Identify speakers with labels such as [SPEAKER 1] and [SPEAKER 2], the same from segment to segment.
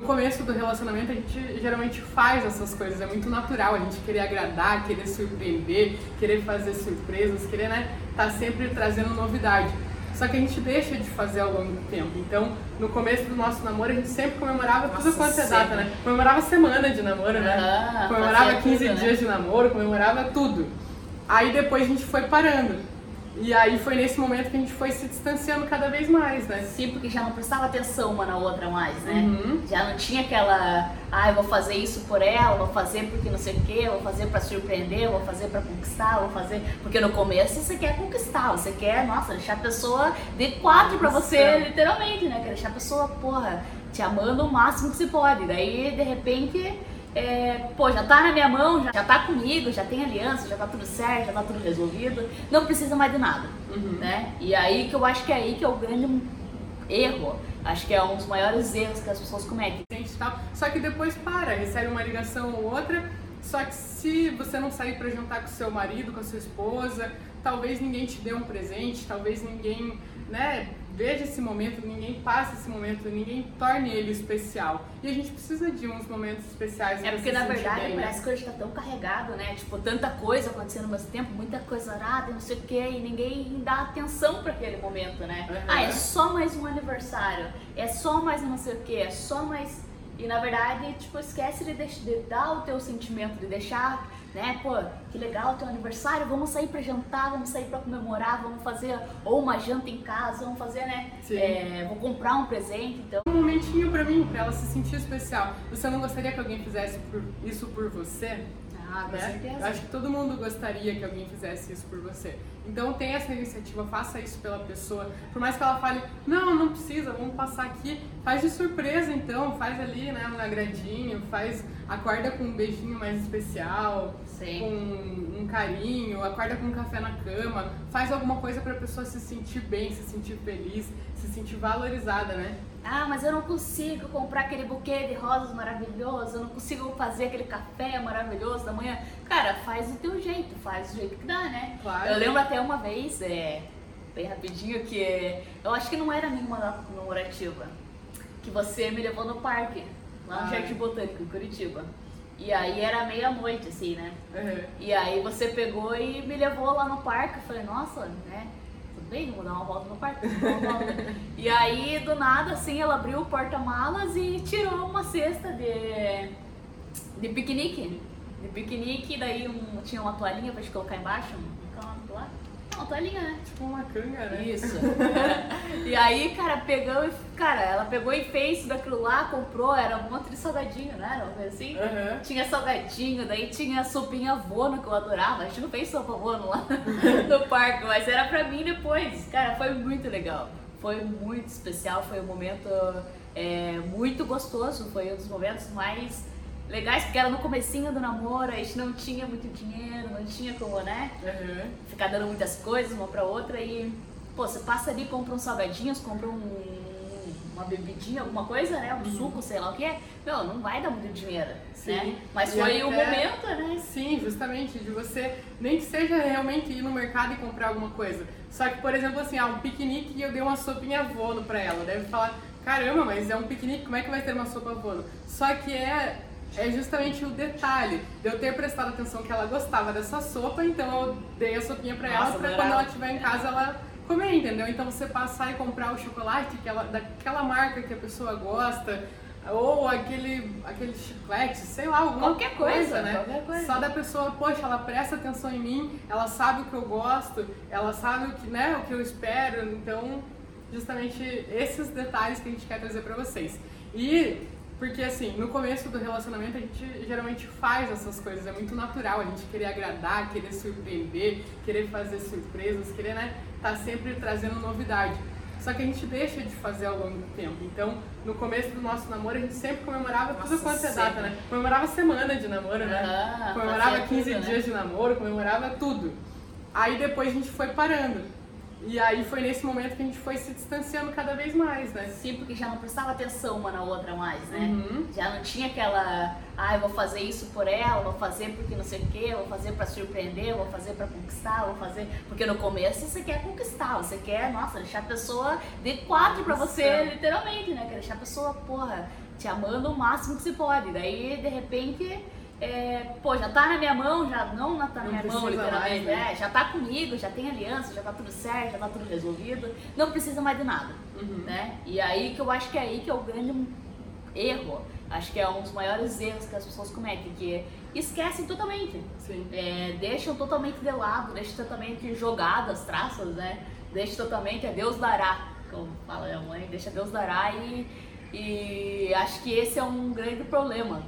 [SPEAKER 1] No começo do relacionamento a gente geralmente faz essas coisas, é muito natural a gente querer agradar, querer surpreender, querer fazer surpresas, querer, né, tá sempre trazendo novidade. Só que a gente deixa de fazer ao longo do tempo. Então, no começo do nosso namoro, a gente sempre comemorava Nossa, tudo quanto é data, né? Comemorava semana de namoro, né? Ah, comemorava 15 tudo, né? dias né? de namoro, comemorava tudo. Aí depois a gente foi parando. E aí foi nesse momento que a gente foi se distanciando cada vez mais, né?
[SPEAKER 2] Sim, porque já não prestava atenção uma na outra mais, né? Uhum. Já não tinha aquela, ah, eu vou fazer isso por ela, vou fazer porque não sei o quê, vou fazer para surpreender, vou fazer para conquistar, vou fazer. Porque no começo você quer conquistar, você quer, nossa, deixar a pessoa de quatro para você, literalmente, né? Quer deixar a pessoa, porra, te amando o máximo que você pode. Daí, de repente é, pô, já tá na minha mão, já, já tá comigo, já tem aliança, já tá tudo certo, já tá tudo resolvido, não precisa mais de nada, uhum. né? E aí que eu acho que é aí que é o grande erro, acho que é um dos maiores erros que as pessoas cometem.
[SPEAKER 1] Só que depois para, recebe uma ligação ou outra, só que se você não sair para jantar com seu marido, com a sua esposa, talvez ninguém te dê um presente, talvez ninguém, né, veja esse momento, ninguém passe esse momento, ninguém torne ele especial. E a gente precisa de uns momentos especiais.
[SPEAKER 2] É porque na verdade bem, né? parece né? que hoje está tão carregado, né? Tipo, tanta coisa acontecendo ao mesmo tempo, muita coisa arada, não sei o que, e ninguém dá atenção para aquele momento, né? Uhum. Ah, é só mais um aniversário, é só mais não sei o que, é só mais. E na verdade, tipo, esquece de, de dar o teu sentimento, de deixar né? Pô, que legal teu aniversário, vamos sair para jantar, vamos sair para comemorar, vamos fazer ou uma janta em casa, vamos fazer, né? É, vou comprar um presente, então.
[SPEAKER 1] Um momentinho para mim, para ela se sentir especial. Você não gostaria que alguém fizesse isso por você?
[SPEAKER 2] Ah, né?
[SPEAKER 1] Eu acho que todo mundo gostaria que alguém fizesse isso por você. Então tenha essa iniciativa, faça isso pela pessoa. Por mais que ela fale, não, não precisa, vamos passar aqui. Faz de surpresa então, faz ali, né, um agradinho, faz, acorda com um beijinho mais especial, Sim. com um carinho, acorda com um café na cama, faz alguma coisa para a pessoa se sentir bem, se sentir feliz, se sentir valorizada, né?
[SPEAKER 2] Ah, mas eu não consigo comprar aquele buquê de rosas maravilhoso, eu não consigo fazer aquele café maravilhoso da manhã. Cara, faz do teu jeito, faz do jeito que dá, né? Claro. Eu lembro até uma vez, é, bem rapidinho, que eu acho que não era nenhuma namorativa, que você me levou no parque, lá no Ai. Jardim Botânico, em Curitiba. E aí era meia-noite, assim, né? Uhum. E aí você pegou e me levou lá no parque. Eu falei, nossa, né? Bem, vou dar uma volta no quarto. e aí, do nada, assim, ela abriu o porta-malas e tirou uma cesta de, de piquenique. De piquenique, daí um, tinha uma toalhinha pra gente colocar embaixo. Uma toalhinha, né?
[SPEAKER 1] Tipo uma canga, né?
[SPEAKER 2] Isso. e aí, cara, pegou e. Cara, ela pegou e fez daquilo lá, comprou, era um monte de salgadinho, né? Era uma coisa assim. Uhum. Tinha salgadinho, daí tinha sopinha vono que eu adorava. A gente não fez sopa vono lá no parque, mas era pra mim depois. Cara, foi muito legal. Foi muito especial, foi um momento é, muito gostoso, foi um dos momentos mais legais, porque era no comecinho do namoro, a gente não tinha muito dinheiro, não tinha como, né? Uhum. Ficar dando muitas coisas uma pra outra e, pô, você passa ali, compra uns salgadinhos, compra um, uma bebidinha, alguma coisa, né? Um uhum. suco, sei lá o que é. Meu, não vai dar muito dinheiro, Sim. né? Mas e foi até, o momento, né?
[SPEAKER 1] Sim, justamente, de você, nem que seja realmente ir no mercado e comprar alguma coisa. Só que, por exemplo, assim, ah, um piquenique e eu dei uma sopinha vono pra ela. Deve falar, caramba, mas é um piquenique, como é que vai ter uma sopa vono? Só que é é justamente o detalhe de eu ter prestado atenção que ela gostava dessa sopa, então eu dei a sopinha pra ela pra quando ela estiver em casa ela comer, entendeu? Então você passar e comprar o chocolate que ela, daquela marca que a pessoa gosta, ou aquele, aquele chiclete, sei lá, alguma
[SPEAKER 2] qualquer coisa, coisa
[SPEAKER 1] né?
[SPEAKER 2] Qualquer coisa.
[SPEAKER 1] Só da pessoa, poxa, ela presta atenção em mim, ela sabe o que eu gosto, ela sabe o que, né, o que eu espero, então justamente esses detalhes que a gente quer trazer para vocês. E porque, assim, no começo do relacionamento a gente geralmente faz essas coisas, é muito natural a gente querer agradar, querer surpreender, querer fazer surpresas, querer, né, tá sempre trazendo novidade. Só que a gente deixa de fazer ao longo do tempo. Então, no começo do nosso namoro, a gente sempre comemorava Nossa, tudo quanto é data, né? Comemorava semana de namoro, né? Ah, comemorava 15 tudo, né? dias né? de namoro, comemorava tudo. Aí depois a gente foi parando. E aí foi nesse momento que a gente foi se distanciando cada vez mais, né?
[SPEAKER 2] Sim, porque já não prestava atenção uma na outra mais, né? Uhum. Já não tinha aquela, ah, eu vou fazer isso por ela, vou fazer porque não sei o quê, vou fazer para surpreender, vou fazer para conquistar, vou fazer. Porque no começo você quer conquistar, você quer, nossa, deixar a pessoa de quatro para você, literalmente, né? Quer deixar a pessoa, porra, te amando o máximo que se pode. Daí, de repente é, pô, já tá na minha mão, já não tá na não minha mão, literalmente, mais, né? é, já tá comigo, já tem aliança, já tá tudo certo, já tá tudo resolvido, não precisa mais de nada, uhum. né? E aí que eu acho que é aí que é o grande erro, acho que é um dos maiores erros que as pessoas cometem, que esquecem totalmente, é, deixam totalmente de lado, deixam totalmente jogadas, traças, né? Deixam totalmente, é Deus dará, como fala minha mãe, deixa Deus dará e, e acho que esse é um grande problema,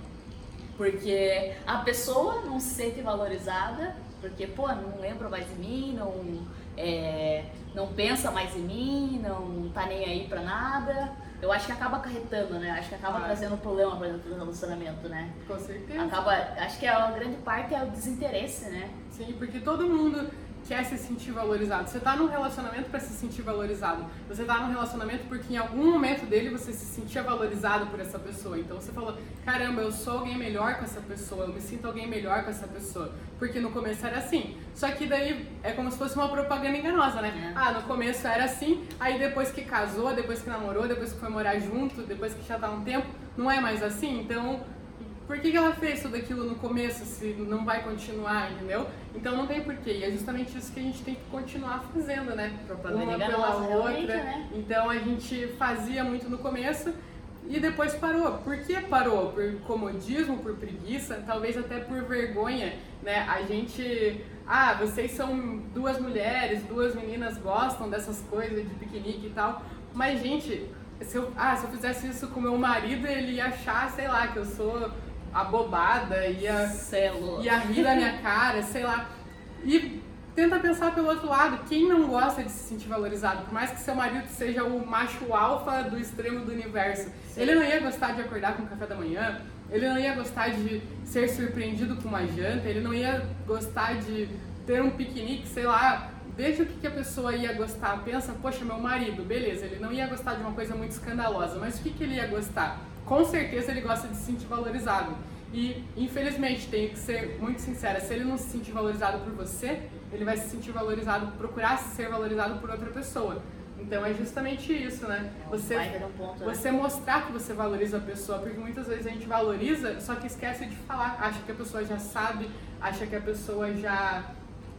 [SPEAKER 2] porque a pessoa não se sente valorizada, porque, pô, não lembra mais de mim, não, é, não pensa mais em mim, não tá nem aí pra nada. Eu acho que acaba acarretando, né? Acho que acaba ah. trazendo problema para dentro do relacionamento, né?
[SPEAKER 1] Com certeza.
[SPEAKER 2] Acaba, acho que a grande parte é o desinteresse, né?
[SPEAKER 1] Sim, porque todo mundo quer se sentir valorizado. Você está num relacionamento para se sentir valorizado. Você está num relacionamento porque em algum momento dele você se sentia valorizado por essa pessoa. Então você falou: caramba, eu sou alguém melhor com essa pessoa, eu me sinto alguém melhor com essa pessoa. Porque no começo era assim. Só que daí é como se fosse uma propaganda enganosa, né? É. Ah, no começo era assim, aí depois que casou, depois que namorou, depois que foi morar junto, depois que já tá um tempo, não é mais assim. Então por que, que ela fez tudo aquilo no começo se não vai continuar, entendeu? Então não tem porquê. E é justamente isso que a gente tem que continuar fazendo, né?
[SPEAKER 2] Uma pela outra. Né?
[SPEAKER 1] Então a gente fazia muito no começo e depois parou. Por que parou? Por comodismo, por preguiça, talvez até por vergonha, né? A gente, ah, vocês são duas mulheres, duas meninas gostam dessas coisas de piquenique e tal, mas gente, se eu, ah, se eu fizesse isso com meu marido, ele ia achar, sei lá, que eu sou abobada, ia,
[SPEAKER 2] Celo.
[SPEAKER 1] ia rir da minha cara, sei lá. E tenta pensar pelo outro lado, quem não gosta de se sentir valorizado? Por mais que seu marido seja o macho alfa do extremo do universo, Sim. ele não ia gostar de acordar com o café da manhã, ele não ia gostar de ser surpreendido com uma janta, ele não ia gostar de ter um piquenique, sei lá, veja o que, que a pessoa ia gostar. Pensa, poxa, meu marido, beleza, ele não ia gostar de uma coisa muito escandalosa, mas o que, que ele ia gostar? com certeza ele gosta de se sentir valorizado. E, infelizmente, tenho que ser muito sincera, se ele não se sentir valorizado por você, ele vai se sentir valorizado, procurar ser valorizado por outra pessoa. Então é justamente isso, né? Você, né? você mostrar que você valoriza a pessoa, porque muitas vezes a gente valoriza, só que esquece de falar, acha que a pessoa já sabe, acha que a pessoa já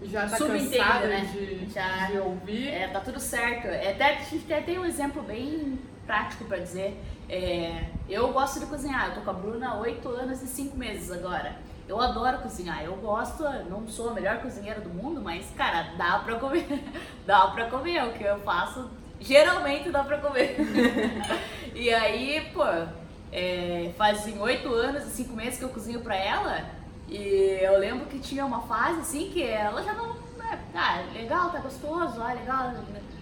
[SPEAKER 1] já tá cansada né? de, já, de ouvir.
[SPEAKER 2] É, tá tudo certo. É, até, a gente até tem um exemplo bem prático para dizer. É, eu gosto de cozinhar, eu tô com a Bruna há 8 anos e 5 meses agora. Eu adoro cozinhar, eu gosto, não sou a melhor cozinheira do mundo, mas, cara, dá pra comer. dá pra comer, o que eu faço, geralmente dá pra comer. e aí, pô, é, fazem 8 anos e 5 meses que eu cozinho pra ela, e eu lembro que tinha uma fase assim que ela já não. Né, ah, legal, tá gostoso, ah, legal.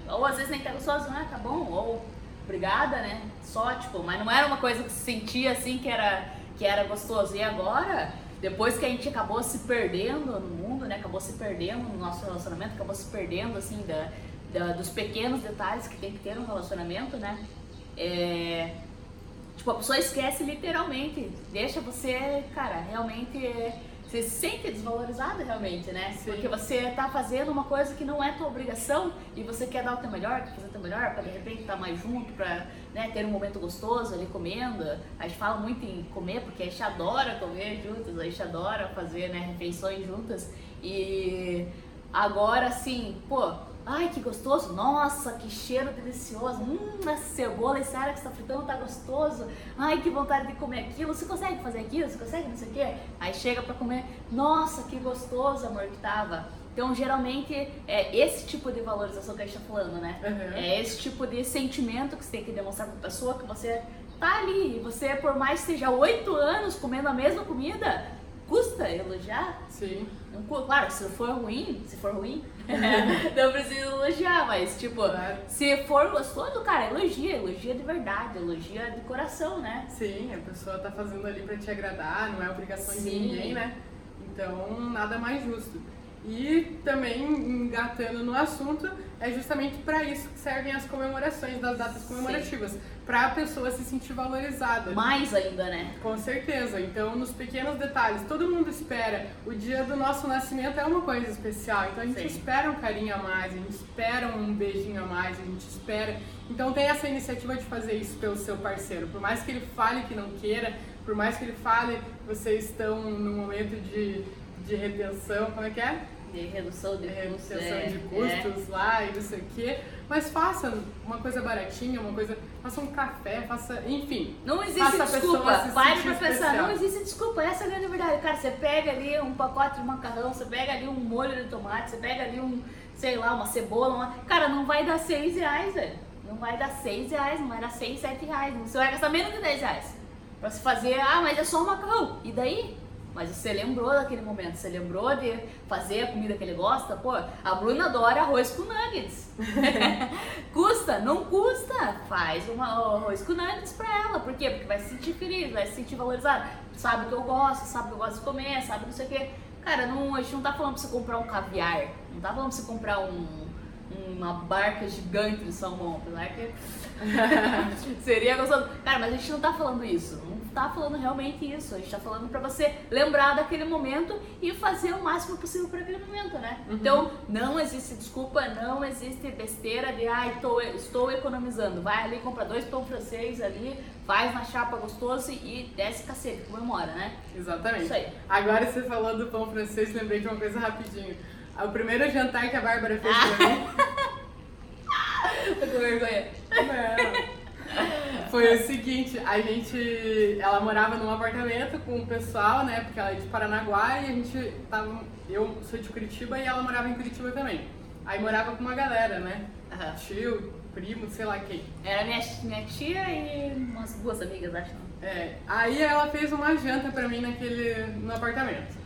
[SPEAKER 2] Ou às vezes nem tá gostoso, né? Tá bom, ou obrigada, né? Só, tipo, mas não era uma coisa que se sentia assim que era, que era gostoso. E agora, depois que a gente acabou se perdendo no mundo, né? Acabou se perdendo no nosso relacionamento, acabou se perdendo, assim, da, da dos pequenos detalhes que tem que ter no relacionamento, né? É, tipo, a pessoa esquece literalmente. Deixa você, cara, realmente você se sente desvalorizada realmente, né? Sim. Porque você tá fazendo uma coisa que não é tua obrigação e você quer dar o teu melhor, quer fazer o teu melhor, para de repente estar tá mais junto, para né, ter um momento gostoso ali comendo. A gente fala muito em comer porque a gente adora comer juntas, a gente adora fazer né, refeições juntas. E agora, assim, pô, Ai, que gostoso! Nossa, que cheiro delicioso! Hum, essa cebola, esse ar que está fritando tá gostoso! Ai, que vontade de comer aquilo! Você consegue fazer aquilo? Você consegue não sei o quê? Aí chega para comer, nossa, que gostoso, amor, que tava! Então, geralmente, é esse tipo de valorização que a gente tá falando, né? Uhum. É esse tipo de sentimento que você tem que demonstrar para a pessoa que você tá ali. Você, por mais que seja oito anos comendo a mesma comida, custa elogiar.
[SPEAKER 1] Sim.
[SPEAKER 2] Não, claro, se for ruim, se for ruim, não precisa elogiar, mas tipo, claro. se for gostoso, cara, elogia, elogia de verdade, elogia de coração, né?
[SPEAKER 1] Sim, a pessoa tá fazendo ali pra te agradar, não é obrigação Sim. de ninguém, né? Então, nada mais justo. E também, engatando no assunto, é justamente para isso que servem as comemorações das datas comemorativas para a pessoa se sentir valorizada.
[SPEAKER 2] Mais ainda, né?
[SPEAKER 1] Com certeza. Então, nos pequenos detalhes, todo mundo espera. O dia do nosso nascimento é uma coisa especial. Então, a gente Sim. espera um carinho a mais, a gente espera um beijinho a mais, a gente espera. Então, tem essa iniciativa de fazer isso pelo seu parceiro. Por mais que ele fale que não queira, por mais que ele fale, vocês estão num momento de, de retenção, como é que é?
[SPEAKER 2] De redução de,
[SPEAKER 1] redução é, de custos é. lá e não sei o quê. Mas faça uma coisa baratinha, uma coisa. Faça um café, faça. Enfim.
[SPEAKER 2] Não existe desculpa. Pare pra pensar, não existe desculpa. Essa é a grande verdade. Cara, você pega ali um pacote de macarrão, você pega ali um molho de tomate, você pega ali um, sei lá, uma cebola. Uma... Cara, não vai dar seis reais, velho. Não vai dar seis reais, não vai dar seis, sete reais. Você vai gastar menos de dez reais. Pra se fazer, ah, mas é só um macarrão. E daí? Mas você lembrou daquele momento, você lembrou de fazer a comida que ele gosta? Pô, a Bruna adora arroz com nuggets. custa? Não custa. Faz um arroz com nuggets pra ela. Por quê? Porque vai se sentir feliz, vai se sentir valorizada. Sabe que eu gosto, sabe que eu gosto de comer, sabe não sei o quê. Cara, não, a gente não tá falando pra você comprar um caviar. Não tá falando pra você comprar um, uma barca gigante de salmão. Apesar que seria gostoso. Cara, mas a gente não tá falando isso tá falando realmente isso. A gente tá falando para você lembrar daquele momento e fazer o máximo possível para aquele momento, né? Uhum. Então, não existe desculpa, não existe besteira de, ah, estou, estou economizando. Vai ali, compra dois pão francês ali, faz na chapa gostoso e desce cacete, comemora, né?
[SPEAKER 1] Exatamente. Isso aí. Agora você falou do pão francês, lembrei de uma coisa rapidinho. O primeiro jantar que a Bárbara fez pra mim.
[SPEAKER 2] Tô com vergonha.
[SPEAKER 1] Não. Foi o seguinte, a gente. Ela morava num apartamento com o pessoal, né? Porque ela é de Paranaguá e a gente tava. Eu sou de Curitiba e ela morava em Curitiba também. Aí morava com uma galera, né? Uhum. Tio, primo, sei lá quem.
[SPEAKER 2] Era minha, minha tia e umas duas amigas, acho.
[SPEAKER 1] É. Aí ela fez uma janta pra mim naquele. no apartamento.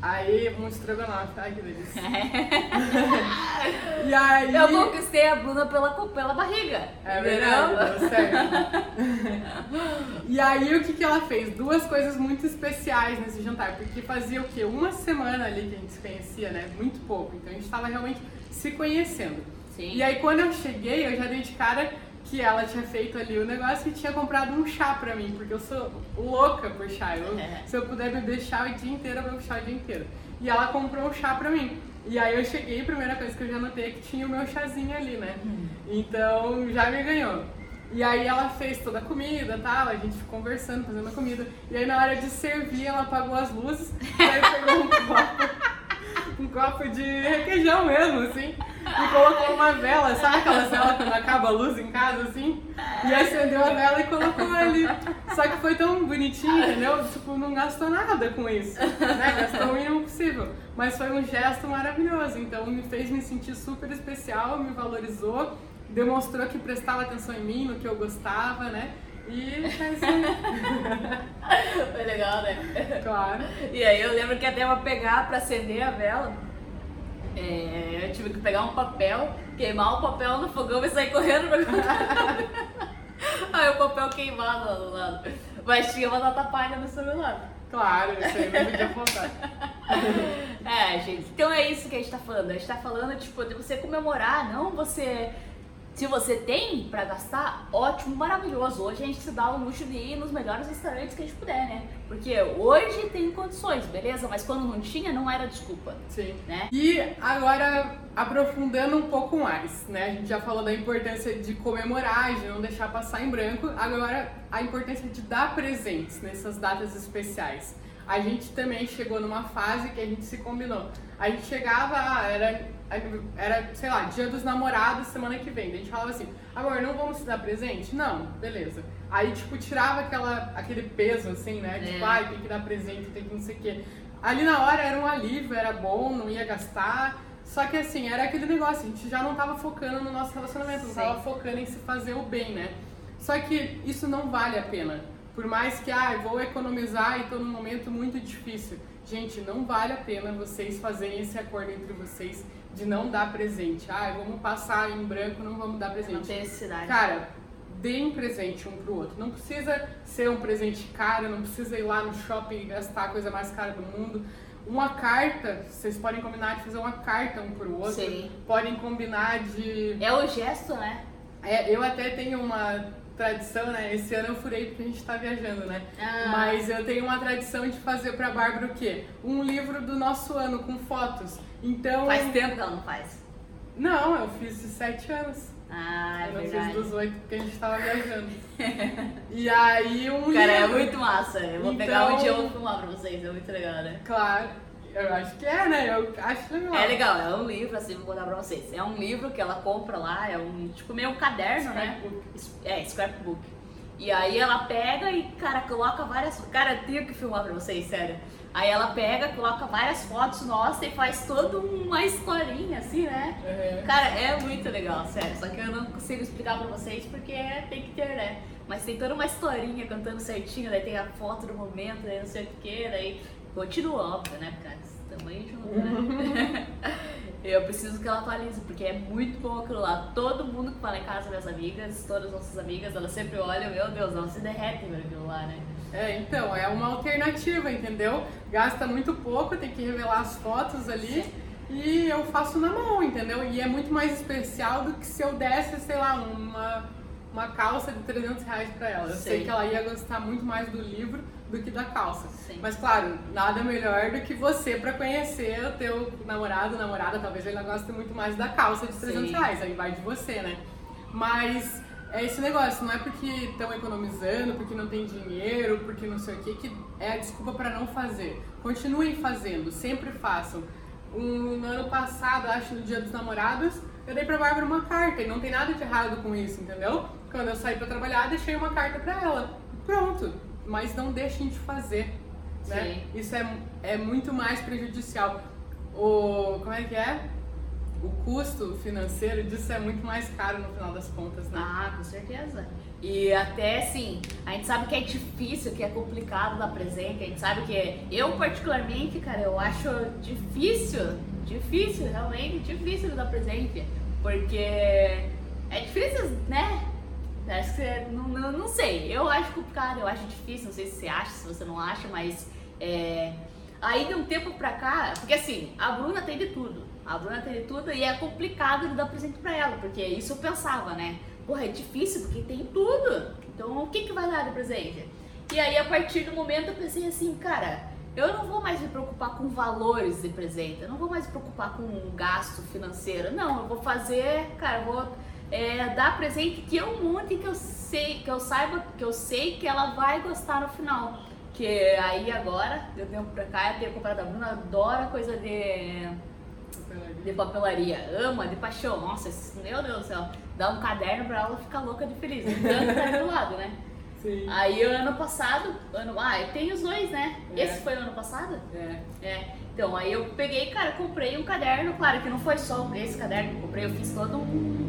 [SPEAKER 1] Aí, um estrogonofe. Ai, que delícia. e aí...
[SPEAKER 2] Eu conquistei a Bruna pela, pela barriga.
[SPEAKER 1] É verdade, e aí, o que, que ela fez? Duas coisas muito especiais nesse jantar. Porque fazia o quê? Uma semana ali que a gente se conhecia, né? Muito pouco. Então, a gente tava realmente se conhecendo. Sim. E aí, quando eu cheguei, eu já dei de cara que ela tinha feito ali o negócio e tinha comprado um chá pra mim, porque eu sou louca por chá. Eu, é. Se eu puder beber chá o dia inteiro, eu bebo chá o dia inteiro. E ela comprou um chá pra mim. E aí eu cheguei, a primeira coisa que eu já notei é que tinha o meu chazinho ali, né? Hum. Então já me ganhou. E aí ela fez toda a comida e tal, a gente ficou conversando, fazendo a comida. E aí na hora de servir, ela apagou as luzes, e aí pegou um copo, um copo de requeijão mesmo, assim e colocou uma vela, sabe aquela vela quando acaba a luz em casa assim? E acendeu a vela e colocou ali. Só que foi tão bonitinho, entendeu? Tipo, não gastou nada com isso, né? Gastou o mínimo possível. Mas foi um gesto maravilhoso, então me fez me sentir super especial, me valorizou, demonstrou que prestava atenção em mim, no que eu gostava, né? E é isso aí.
[SPEAKER 2] Foi legal, né?
[SPEAKER 1] Claro.
[SPEAKER 2] E aí eu lembro que até eu pegar pra acender a vela é, eu tive que pegar um papel, queimar o papel no fogão e sair correndo pra Aí o papel queimado lá do lado. Mas tinha uma data palha no celular.
[SPEAKER 1] Claro, isso aí não podia faltar.
[SPEAKER 2] é, gente. Então é isso que a gente tá falando. A gente tá falando, tipo, de você comemorar, não você se você tem para gastar, ótimo, maravilhoso. Hoje a gente se dá o luxo de ir nos melhores restaurantes que a gente puder, né? Porque hoje tem condições, beleza? Mas quando não tinha, não era desculpa.
[SPEAKER 1] Sim.
[SPEAKER 2] Né?
[SPEAKER 1] E agora, aprofundando um pouco mais, né? A gente já falou da importância de comemorar, de não deixar passar em branco. Agora, a importância de dar presentes nessas datas especiais. A gente também chegou numa fase que a gente se combinou. A gente chegava, era era, sei lá, dia dos namorados semana que vem. Daí a gente falava assim, amor, não vamos te dar presente? Não, beleza. Aí, tipo, tirava aquela, aquele peso, assim, né? Tipo, é. ai, tem que dar presente, tem que não sei o quê. Ali na hora era um alívio, era bom, não ia gastar. Só que assim, era aquele negócio, a gente já não tava focando no nosso relacionamento, não Sim. tava focando em se fazer o bem, né? Só que isso não vale a pena. Por mais que, ah, vou economizar e tô num momento muito difícil. Gente, não vale a pena vocês fazerem esse acordo entre vocês de não dar presente. Ah, vamos passar em branco, não vamos dar presente. Não
[SPEAKER 2] tem necessidade.
[SPEAKER 1] Cara, deem presente um pro outro. Não precisa ser um presente caro, não precisa ir lá no shopping e gastar a coisa mais cara do mundo. Uma carta, vocês podem combinar de fazer uma carta um pro outro. Sim. Podem combinar de.
[SPEAKER 2] É o gesto, né?
[SPEAKER 1] É, eu até tenho uma tradição, né? Esse ano eu furei porque a gente tá viajando, né? Ah. Mas eu tenho uma tradição de fazer pra Bárbara o quê? Um livro do nosso ano com fotos. Então.
[SPEAKER 2] Faz tempo que ela não faz?
[SPEAKER 1] Não, eu fiz de sete anos.
[SPEAKER 2] Ah, é
[SPEAKER 1] eu não
[SPEAKER 2] verdade.
[SPEAKER 1] fiz dos oito porque a gente tava viajando. e aí um
[SPEAKER 2] Cara,
[SPEAKER 1] é
[SPEAKER 2] livro. é muito massa. Eu vou então... pegar um dia e vou filmar pra vocês, é muito legal, né?
[SPEAKER 1] Claro. Eu acho que é, né? Eu acho legal.
[SPEAKER 2] É legal, é um livro, assim, vou contar pra vocês. É um livro que ela compra lá, é um tipo meio um caderno, né? É, scrapbook. E aí ela pega e, cara, coloca várias. Cara, eu tenho que filmar pra vocês, sério. Aí ela pega, coloca várias fotos nossas e faz toda uma historinha, assim, né? Uhum. Cara, é muito legal, sério. Só que eu não consigo explicar pra vocês porque tem que ter, né? Mas tem toda uma historinha cantando certinho, daí tem a foto do momento, daí não sei o que, daí continua, óbvio, né? Porque também junto, né? eu preciso que ela atualize, porque é muito bom aquilo lá. Todo mundo que fala em casa, minhas amigas, todas as nossas amigas, elas sempre olham, meu Deus, elas se derretem ver aquilo lá, né?
[SPEAKER 1] É, então, é uma alternativa, entendeu? Gasta muito pouco, tem que revelar as fotos ali. Sim. E eu faço na mão, entendeu? E é muito mais especial do que se eu desse, sei lá, uma, uma calça de 300 reais pra ela. Eu sei. sei que ela ia gostar muito mais do livro do que da calça. Sim. Mas claro, nada melhor do que você para conhecer o teu namorado, namorada, talvez ele goste muito mais da calça de 300 Sim. reais, aí vai de você, né? Mas é esse negócio, não é porque estão economizando, porque não tem dinheiro, porque não sei o que, que é a desculpa para não fazer. Continuem fazendo, sempre façam. Um, no ano passado, acho no Dia dos Namorados, eu dei pra Bárbara uma carta e não tem nada de errado com isso, entendeu? Quando eu saí para trabalhar, deixei uma carta para ela. Pronto. Mas não deixem de fazer, né? Isso é, é muito mais prejudicial. O, como é que é? o custo financeiro disso é muito mais caro no final das contas, né?
[SPEAKER 2] Ah, com certeza. E até assim, a gente sabe que é difícil, que é complicado dar presente, a gente sabe que é... eu particularmente, cara, eu acho difícil, difícil, realmente difícil dar presente, porque é difícil, né? Acho que não, não, não sei, eu acho complicado, eu acho difícil, não sei se você acha, se você não acha, mas é... aí de um tempo pra cá, porque assim, a Bruna tem de tudo. A Bruna tem tudo e é complicado de dar presente pra ela, porque isso eu pensava, né? Porra, é difícil porque tem tudo. Então o que, que vai dar de presente? E aí a partir do momento eu pensei assim, cara, eu não vou mais me preocupar com valores de presente, eu não vou mais me preocupar com um gasto financeiro. Não, eu vou fazer, cara, eu vou é, dar presente que eu monte que eu sei, que eu saiba, que eu sei que ela vai gostar no final. Que aí agora, eu tenho pra cá, eu tenho comprado a Bruna, adora coisa de de papelaria. Ama de paixão. Nossa, meu Deus do céu. Dá um caderno pra ela ficar louca de feliz. Tanto tá do lado, né? Sim. Aí ano passado, ano, ah, tem os dois, né? É. Esse foi o ano passado?
[SPEAKER 1] É.
[SPEAKER 2] É. Então, aí eu peguei, cara, comprei um caderno, claro que não foi só esse caderno que eu comprei, eu fiz todo um,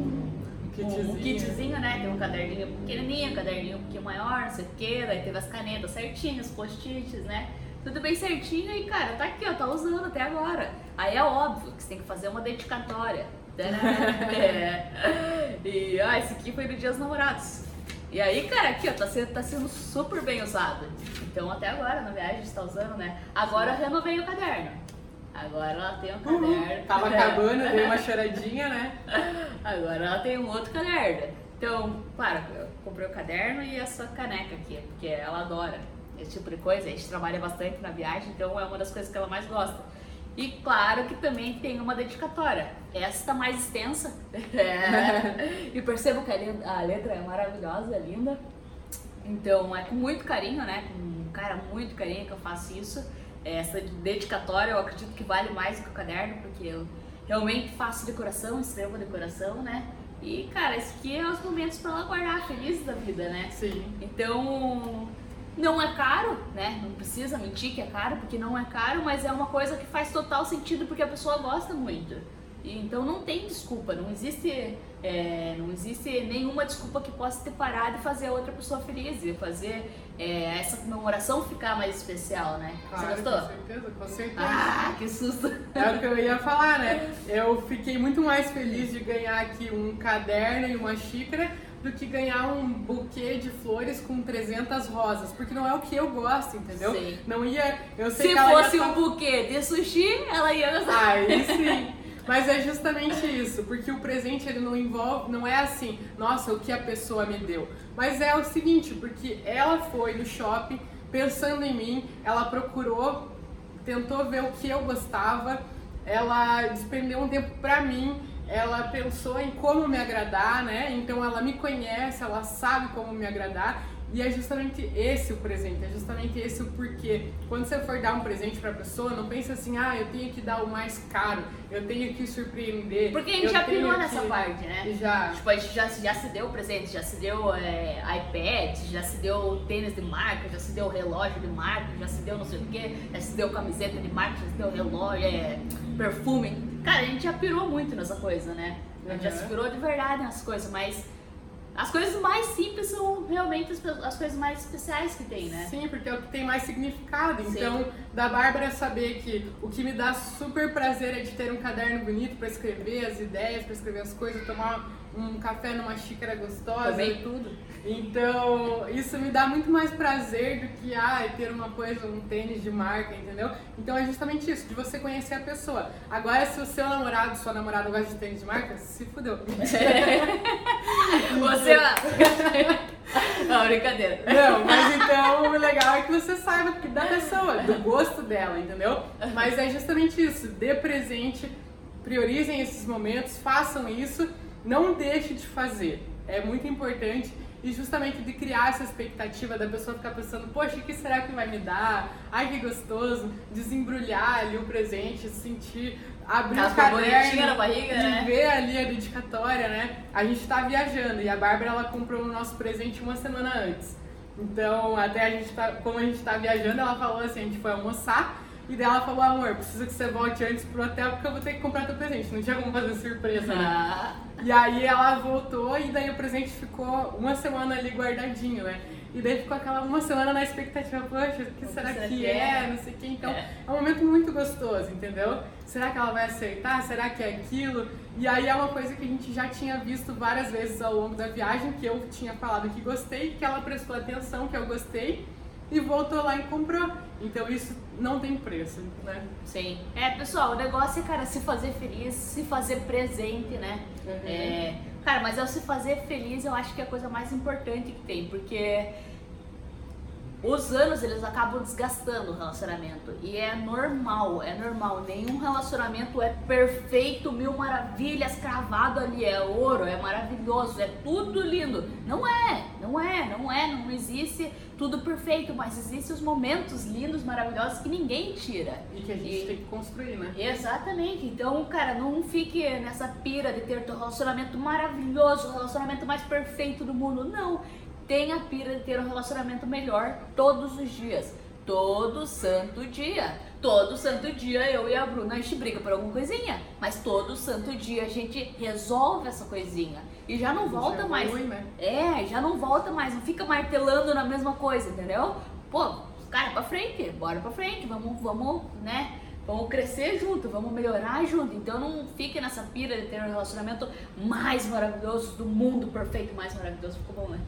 [SPEAKER 2] kitzinho. um kitzinho, né? Tem um caderninho pequenininho, um caderninho um pouquinho maior, não sei o que, daí teve as canetas certinhas, post-its, né? tudo bem certinho e, cara, tá aqui, ó, tá usando até agora. Aí é óbvio que você tem que fazer uma dedicatória. é. E, ah, esse aqui foi do Dia dos Namorados. E aí, cara, aqui, ó, tá sendo, tá sendo super bem usado. Então, até agora, na viagem, a gente tá usando, né? Agora eu renovei o caderno. Agora ela tem um caderno. Uhum.
[SPEAKER 1] Tava acabando, dei uma choradinha, né?
[SPEAKER 2] Agora ela tem um outro caderno. Então, claro, eu comprei o caderno e essa caneca aqui, porque ela adora esse tipo de coisa. A gente trabalha bastante na viagem, então é uma das coisas que ela mais gosta. E claro que também tem uma dedicatória. Essa tá mais extensa. É. e percebo que a letra é maravilhosa, é linda. Então é com muito carinho, né? Com cara muito carinho que eu faço isso. Essa dedicatória eu acredito que vale mais do que o caderno, porque eu realmente faço decoração, escrevo decoração, né? E, cara, esse aqui é os momentos para ela guardar feliz da vida, né?
[SPEAKER 1] Sim.
[SPEAKER 2] Então, não é caro, né? Não precisa mentir que é caro, porque não é caro, mas é uma coisa que faz total sentido porque a pessoa gosta muito. Então não tem desculpa, não existe, é, não existe nenhuma desculpa que possa ter parado e fazer a outra pessoa feliz e fazer é, essa comemoração ficar mais especial, né?
[SPEAKER 1] Claro,
[SPEAKER 2] Você gostou?
[SPEAKER 1] Com certeza, com certeza.
[SPEAKER 2] Ah, que susto!
[SPEAKER 1] É o que eu ia falar, né? Eu fiquei muito mais feliz de ganhar aqui um caderno e uma xícara do que ganhar um buquê de flores com 300 rosas, porque não é o que eu gosto, entendeu? Sim. Não ia, eu sei
[SPEAKER 2] Se
[SPEAKER 1] que
[SPEAKER 2] fosse um buquê de sushi, ela ia
[SPEAKER 1] gostar. Aí sim. Mas é justamente isso, porque o presente ele não envolve, não é assim, nossa, o que a pessoa me deu. Mas é o seguinte, porque ela foi no shopping pensando em mim, ela procurou, tentou ver o que eu gostava, ela despendeu um tempo pra mim, ela pensou em como me agradar, né? Então ela me conhece, ela sabe como me agradar e é justamente esse o presente, é justamente esse o porquê. Quando você for dar um presente pra pessoa, não pense assim, ah, eu tenho que dar o mais caro, eu tenho que surpreender.
[SPEAKER 2] Porque a gente já pirou nessa
[SPEAKER 1] que...
[SPEAKER 2] parte, né?
[SPEAKER 1] Já.
[SPEAKER 2] Tipo, a gente já, já se deu presente, já se deu é, iPad, já se deu tênis de marca, já se deu relógio de marca, já se deu não sei o quê, já se deu camiseta de marca, já se deu relógio, é, perfume. Cara, a gente já pirou muito nessa coisa, né? A gente uhum. já se pirou de verdade nas coisas, mas as coisas mais simples são realmente as, as, coisas mais especiais que tem, né?
[SPEAKER 1] Sim, porque é o que tem mais significado. Sim. Então, da Bárbara saber que o que me dá super prazer é de ter um caderno bonito para escrever as ideias, para escrever as coisas, tomar um café numa xícara gostosa.
[SPEAKER 2] Tomei tudo.
[SPEAKER 1] Então, isso me dá muito mais prazer do que ah, ter uma coisa, um tênis de marca, entendeu? Então é justamente isso, de você conhecer a pessoa. Agora, se o seu namorado, sua namorada gosta de tênis de marca, se fudeu.
[SPEAKER 2] você. Não, brincadeira.
[SPEAKER 1] Não, mas então o legal é que você saiba da pessoa, do gosto dela, entendeu? Mas é justamente isso, dê presente, priorizem esses momentos, façam isso, não deixe de fazer. É muito importante e justamente de criar essa expectativa da pessoa ficar pensando, poxa, o que será que vai me dar? Ai, que gostoso, desembrulhar ali o presente, sentir, abrir o caderno,
[SPEAKER 2] na barriga,
[SPEAKER 1] de
[SPEAKER 2] né?
[SPEAKER 1] ver ali a dedicatória, né? A gente tá viajando e a Bárbara, ela comprou o nosso presente uma semana antes. Então, até a gente tá, como a gente tá viajando, ela falou assim, a gente foi almoçar, e daí ela falou, amor, preciso que você volte antes pro hotel porque eu vou ter que comprar teu presente. Não tinha como fazer surpresa, né? E aí ela voltou e daí o presente ficou uma semana ali guardadinho, né? E daí ficou aquela uma semana na expectativa, poxa, o que será, que, é? é? Não sei o que. Então, é. é um momento muito gostoso, entendeu? Será que ela vai acertar? Será que é aquilo? E aí é uma coisa que a gente já tinha visto várias vezes ao longo da viagem, que eu tinha falado que gostei, que ela prestou atenção, que eu gostei e voltou lá e comprou. Então isso não tem preço, né?
[SPEAKER 2] Sim. É, pessoal, o negócio é, cara, se fazer feliz, se fazer presente, né? Uhum. É, cara, mas ao se fazer feliz, eu acho que é a coisa mais importante que tem, porque os anos eles acabam desgastando o relacionamento e é normal, é normal. Nenhum relacionamento é perfeito, mil maravilhas, cravado ali, é ouro, é maravilhoso, é tudo lindo. Não é, não é, não é, não existe tudo perfeito, mas existem os momentos lindos, maravilhosos que ninguém tira.
[SPEAKER 1] E que a gente e... tem que construir, né?
[SPEAKER 2] Exatamente. Então, cara, não fique nessa pira de ter teu relacionamento maravilhoso, o relacionamento mais perfeito do mundo. Não tem a pira de ter um relacionamento melhor todos os dias. Todo santo dia. Todo santo dia eu e a Bruna a gente briga por alguma coisinha. Mas todo santo dia a gente resolve essa coisinha. E já não volta mais. Ruim, né? É, já não volta mais. Não fica martelando na mesma coisa, entendeu? Pô, cara, pra frente, bora pra frente. Vamos, vamos, né? Vamos crescer junto, vamos melhorar junto. Então não fique nessa pira de ter um relacionamento mais maravilhoso do mundo, perfeito, mais maravilhoso, ficou bom, né?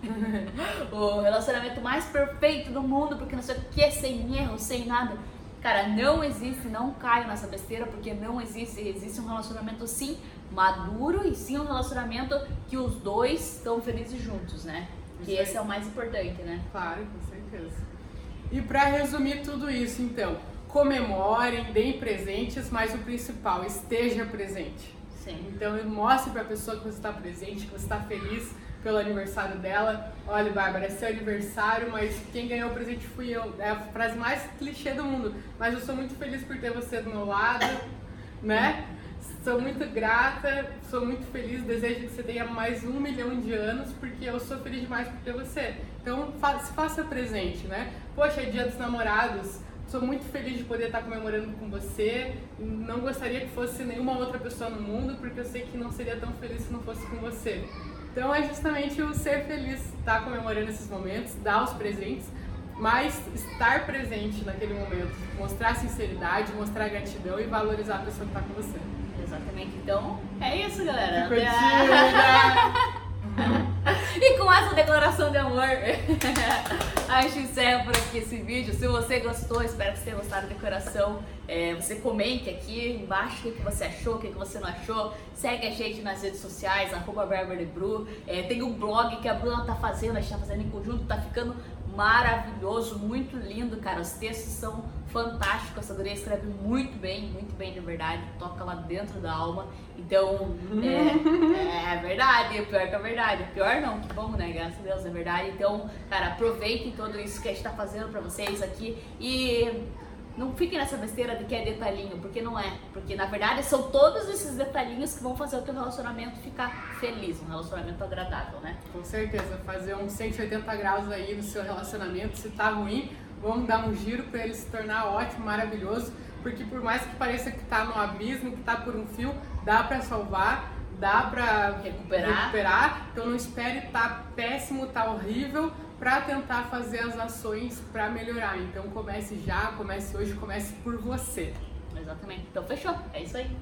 [SPEAKER 2] o relacionamento mais perfeito do mundo, porque não sei o que, sem erro, sem nada. Cara, não existe, não caio nessa besteira, porque não existe. Existe um relacionamento sim maduro e sim um relacionamento que os dois estão felizes juntos, né? Que esse é o mais importante, né?
[SPEAKER 1] Claro, com certeza. E para resumir tudo isso, então, comemorem, deem presentes, mas o principal, esteja presente.
[SPEAKER 2] Sim.
[SPEAKER 1] Então mostre para a pessoa que você está presente, que você está feliz pelo aniversário dela. Olha, Bárbara, é seu aniversário, mas quem ganhou o presente fui eu. É a frase mais clichê do mundo. Mas eu sou muito feliz por ter você do meu lado, né? Sou muito grata, sou muito feliz, desejo que você tenha mais um milhão de anos, porque eu sou feliz demais por ter você. Então, se faça presente, né? Poxa, é dia dos namorados Sou muito feliz de poder estar comemorando com você. Não gostaria que fosse nenhuma outra pessoa no mundo, porque eu sei que não seria tão feliz se não fosse com você. Então é justamente o ser feliz, estar comemorando esses momentos, dar os presentes, mas estar presente naquele momento, mostrar sinceridade, mostrar gratidão e valorizar a pessoa que está com você.
[SPEAKER 2] Exatamente. Então é isso, galera.
[SPEAKER 1] Que
[SPEAKER 2] e com essa declaração de amor, a gente encerra por aqui esse vídeo. Se você gostou, espero que você tenha gostado da decoração. É, você comente aqui embaixo o que, você achou, o que, você não achou. Segue a gente nas redes sociais, arroba Bru. É, tem um blog que a Bruna tá fazendo, a gente tá fazendo em conjunto, tá ficando maravilhoso, muito lindo, cara. Os textos são fantásticos, essa guria escreve muito bem, muito bem de verdade, toca lá dentro da alma. Então, é, é verdade, o pior que é verdade. O pior não, que bom, né? Graças a Deus, é verdade. Então, cara, aproveitem tudo isso que a gente tá fazendo pra vocês aqui e não fiquem nessa besteira de que é detalhinho, porque não é. Porque na verdade são todos esses detalhinhos que vão fazer o teu relacionamento ficar feliz, um relacionamento agradável, né?
[SPEAKER 1] Com certeza, fazer um 180 graus aí no seu relacionamento, se tá ruim, vamos dar um giro para ele se tornar ótimo, maravilhoso, porque por mais que pareça que tá no abismo, que tá por um fio, dá para salvar, dá para recuperar. recuperar. Então não espere tá péssimo, tá horrível para tentar fazer as ações para melhorar. Então comece já, comece hoje, comece por você.
[SPEAKER 2] Exatamente. Então fechou. É isso aí.